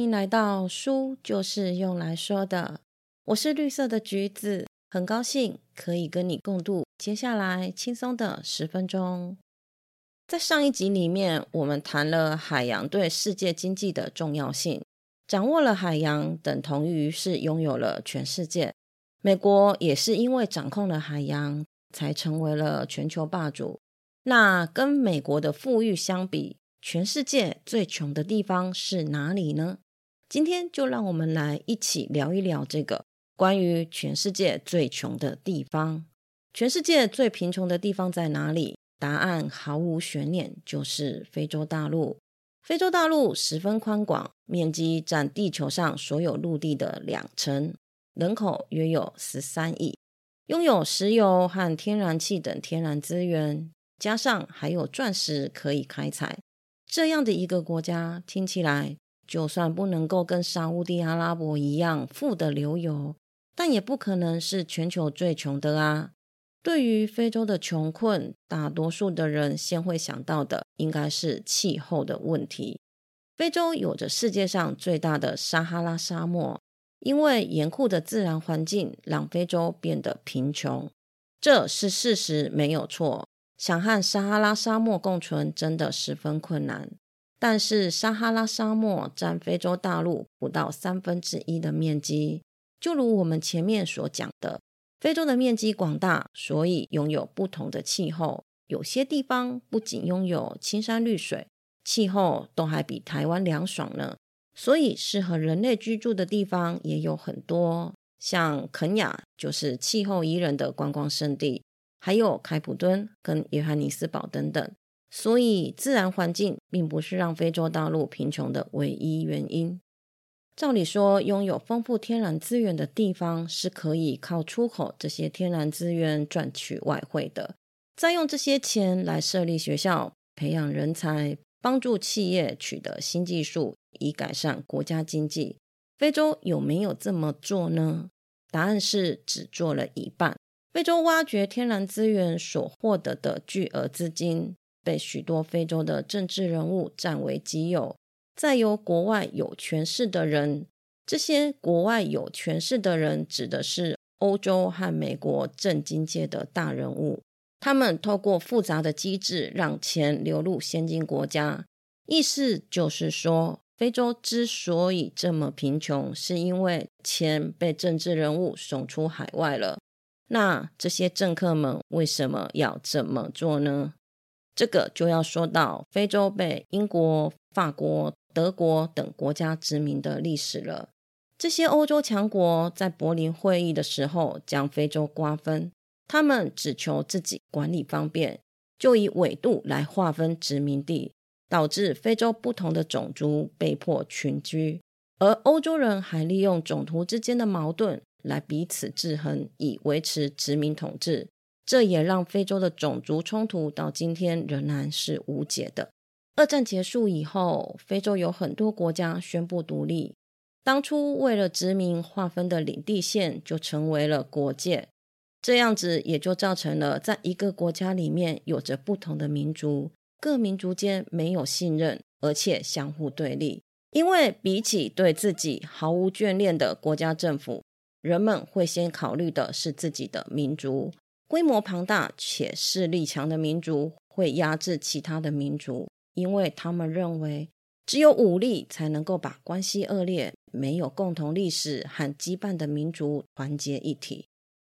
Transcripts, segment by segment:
欢迎来到书就是用来说的。我是绿色的橘子，很高兴可以跟你共度接下来轻松的十分钟。在上一集里面，我们谈了海洋对世界经济的重要性。掌握了海洋，等同于是拥有了全世界。美国也是因为掌控了海洋，才成为了全球霸主。那跟美国的富裕相比，全世界最穷的地方是哪里呢？今天就让我们来一起聊一聊这个关于全世界最穷的地方。全世界最贫穷的地方在哪里？答案毫无悬念，就是非洲大陆。非洲大陆十分宽广，面积占地球上所有陆地的两成，人口约有十三亿，拥有石油和天然气等天然资源，加上还有钻石可以开采。这样的一个国家，听起来就算不能够跟沙地阿拉伯一样富得流油，但也不可能是全球最穷的啊。对于非洲的穷困，大多数的人先会想到的应该是气候的问题。非洲有着世界上最大的撒哈拉沙漠，因为严酷的自然环境让非洲变得贫穷，这是事实，没有错。想和撒哈拉沙漠共存真的十分困难。但是撒哈拉沙漠占非洲大陆不到三分之一的面积，就如我们前面所讲的。非洲的面积广大，所以拥有不同的气候。有些地方不仅拥有青山绿水，气候都还比台湾凉爽呢。所以适合人类居住的地方也有很多，像肯雅就是气候宜人的观光胜地，还有开普敦跟约翰尼斯堡等等。所以自然环境并不是让非洲大陆贫穷的唯一原因。照理说，拥有丰富天然资源的地方是可以靠出口这些天然资源赚取外汇的，再用这些钱来设立学校、培养人才、帮助企业取得新技术，以改善国家经济。非洲有没有这么做呢？答案是只做了一半。非洲挖掘天然资源所获得的巨额资金，被许多非洲的政治人物占为己有。再由国外有权势的人，这些国外有权势的人指的是欧洲和美国政经界的大人物，他们透过复杂的机制让钱流入先进国家。意思就是说，非洲之所以这么贫穷，是因为钱被政治人物送出海外了。那这些政客们为什么要这么做呢？这个就要说到非洲被英国、法国。德国等国家殖民的历史了。这些欧洲强国在柏林会议的时候将非洲瓜分，他们只求自己管理方便，就以纬度来划分殖民地，导致非洲不同的种族被迫群居。而欧洲人还利用种族之间的矛盾来彼此制衡，以维持殖民统治。这也让非洲的种族冲突到今天仍然是无解的。二战结束以后，非洲有很多国家宣布独立。当初为了殖民划分的领地线就成为了国界，这样子也就造成了在一个国家里面有着不同的民族，各民族间没有信任，而且相互对立。因为比起对自己毫无眷恋的国家政府，人们会先考虑的是自己的民族。规模庞大且势力强的民族会压制其他的民族。因为他们认为，只有武力才能够把关系恶劣、没有共同历史和羁绊的民族团结一体。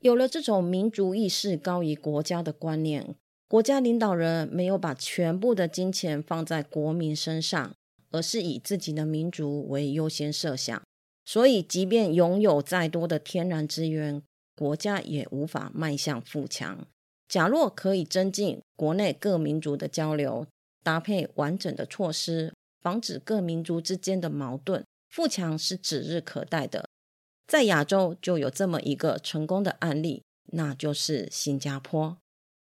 有了这种民族意识高于国家的观念，国家领导人没有把全部的金钱放在国民身上，而是以自己的民族为优先设想。所以，即便拥有再多的天然资源，国家也无法迈向富强。假若可以增进国内各民族的交流。搭配完整的措施，防止各民族之间的矛盾，富强是指日可待的。在亚洲就有这么一个成功的案例，那就是新加坡。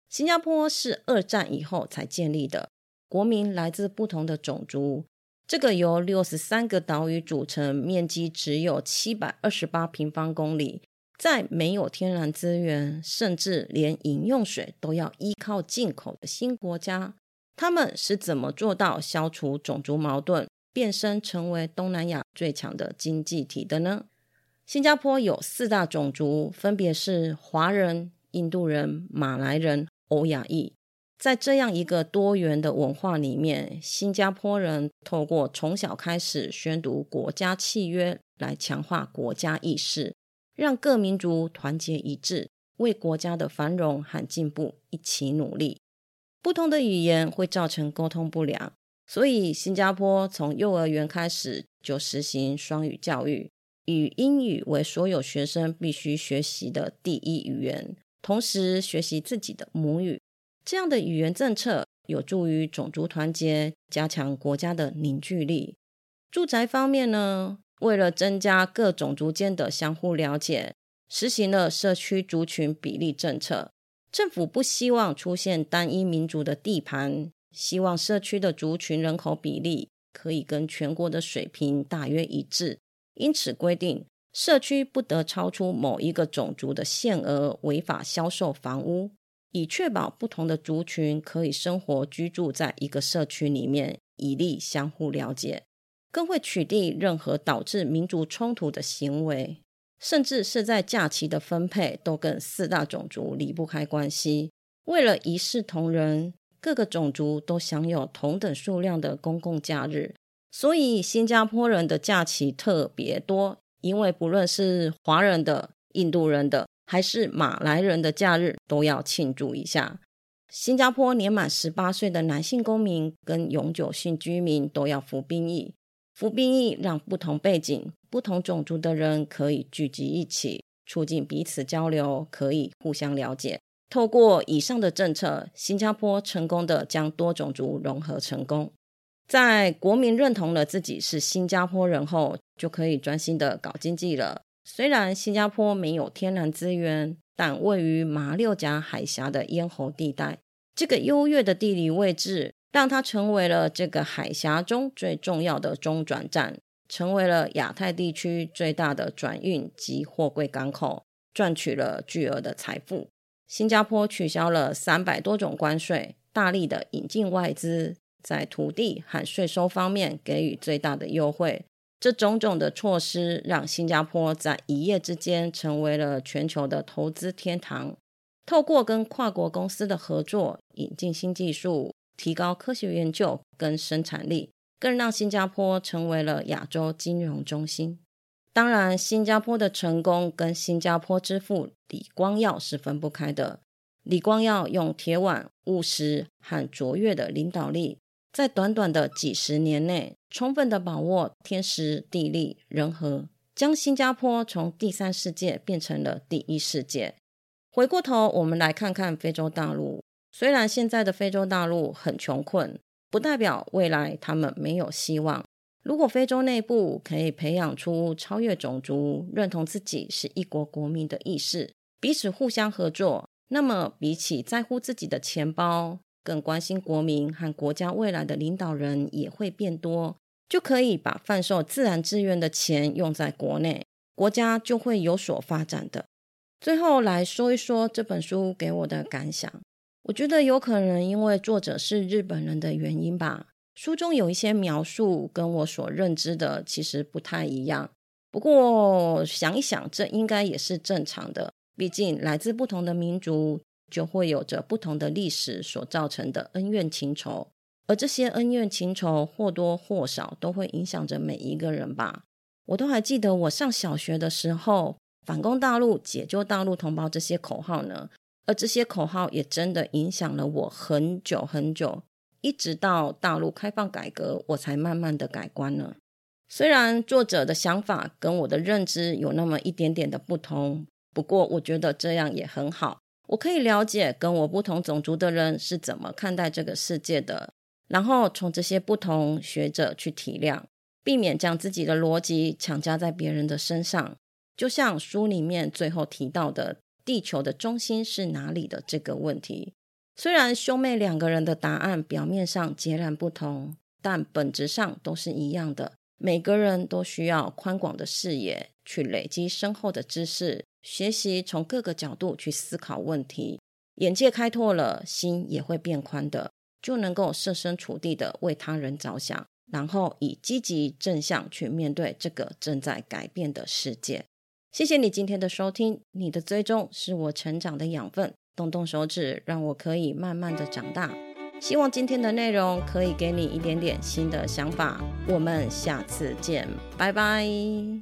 新加坡是二战以后才建立的，国民来自不同的种族。这个由六十三个岛屿组成，面积只有七百二十八平方公里，在没有天然资源，甚至连饮用水都要依靠进口的新国家。他们是怎么做到消除种族矛盾，变身成为东南亚最强的经济体的呢？新加坡有四大种族，分别是华人、印度人、马来人、欧亚裔。在这样一个多元的文化里面，新加坡人透过从小开始宣读国家契约，来强化国家意识，让各民族团结一致，为国家的繁荣和进步一起努力。不同的语言会造成沟通不良，所以新加坡从幼儿园开始就实行双语教育，以英语为所有学生必须学习的第一语言，同时学习自己的母语。这样的语言政策有助于种族团结，加强国家的凝聚力。住宅方面呢，为了增加各种族间的相互了解，实行了社区族群比例政策。政府不希望出现单一民族的地盘，希望社区的族群人口比例可以跟全国的水平大约一致，因此规定社区不得超出某一个种族的限额，违法销售房屋。以确保不同的族群可以生活居住在一个社区里面，以利相互了解，更会取缔任何导致民族冲突的行为，甚至是在假期的分配都跟四大种族离不开关系。为了一视同仁，各个种族都享有同等数量的公共假日，所以新加坡人的假期特别多，因为不论是华人的、印度人的。还是马来人的假日都要庆祝一下。新加坡年满十八岁的男性公民跟永久性居民都要服兵役。服兵役让不同背景、不同种族的人可以聚集一起，促进彼此交流，可以互相了解。透过以上的政策，新加坡成功的将多种族融合成功。在国民认同了自己是新加坡人后，就可以专心的搞经济了。虽然新加坡没有天然资源，但位于马六甲海峡的咽喉地带，这个优越的地理位置让它成为了这个海峡中最重要的中转站，成为了亚太地区最大的转运及货柜港口，赚取了巨额的财富。新加坡取消了三百多种关税，大力的引进外资，在土地和税收方面给予最大的优惠。这种种的措施让新加坡在一夜之间成为了全球的投资天堂。透过跟跨国公司的合作，引进新技术，提高科学研究跟生产力，更让新加坡成为了亚洲金融中心。当然，新加坡的成功跟新加坡之父李光耀是分不开的。李光耀用铁腕、务实和卓越的领导力。在短短的几十年内，充分的把握天时地利人和，将新加坡从第三世界变成了第一世界。回过头，我们来看看非洲大陆。虽然现在的非洲大陆很穷困，不代表未来他们没有希望。如果非洲内部可以培养出超越种族、认同自己是一国国民的意识，彼此互相合作，那么比起在乎自己的钱包。更关心国民和国家未来的领导人也会变多，就可以把贩售自然资源的钱用在国内，国家就会有所发展的。最后来说一说这本书给我的感想，我觉得有可能因为作者是日本人的原因吧，书中有一些描述跟我所认知的其实不太一样。不过想一想，这应该也是正常的，毕竟来自不同的民族。就会有着不同的历史所造成的恩怨情仇，而这些恩怨情仇或多或少都会影响着每一个人吧。我都还记得我上小学的时候，“反攻大陆，解救大陆同胞”这些口号呢，而这些口号也真的影响了我很久很久，一直到大陆开放改革，我才慢慢的改观了。虽然作者的想法跟我的认知有那么一点点的不同，不过我觉得这样也很好。我可以了解跟我不同种族的人是怎么看待这个世界的，然后从这些不同学者去体谅，避免将自己的逻辑强加在别人的身上。就像书里面最后提到的，地球的中心是哪里的这个问题，虽然兄妹两个人的答案表面上截然不同，但本质上都是一样的。每个人都需要宽广的视野，去累积深厚的知识。学习从各个角度去思考问题，眼界开拓了，心也会变宽的，就能够设身处地的为他人着想，然后以积极正向去面对这个正在改变的世界。谢谢你今天的收听，你的追踪是我成长的养分，动动手指，让我可以慢慢的长大。希望今天的内容可以给你一点点新的想法。我们下次见，拜拜。